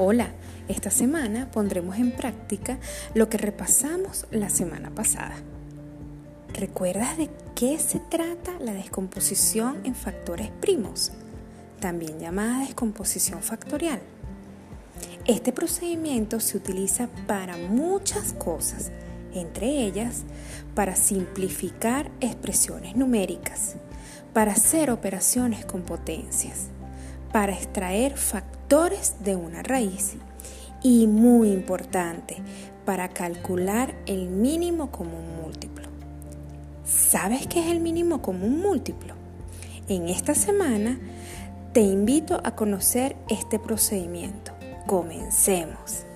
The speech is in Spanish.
Hola, esta semana pondremos en práctica lo que repasamos la semana pasada. ¿Recuerdas de qué se trata la descomposición en factores primos? También llamada descomposición factorial. Este procedimiento se utiliza para muchas cosas, entre ellas para simplificar expresiones numéricas, para hacer operaciones con potencias, para extraer factores de una raíz y muy importante, para calcular el mínimo común múltiplo. ¿Sabes qué es el mínimo común múltiplo? En esta semana te invito a conocer este procedimiento. Comencemos.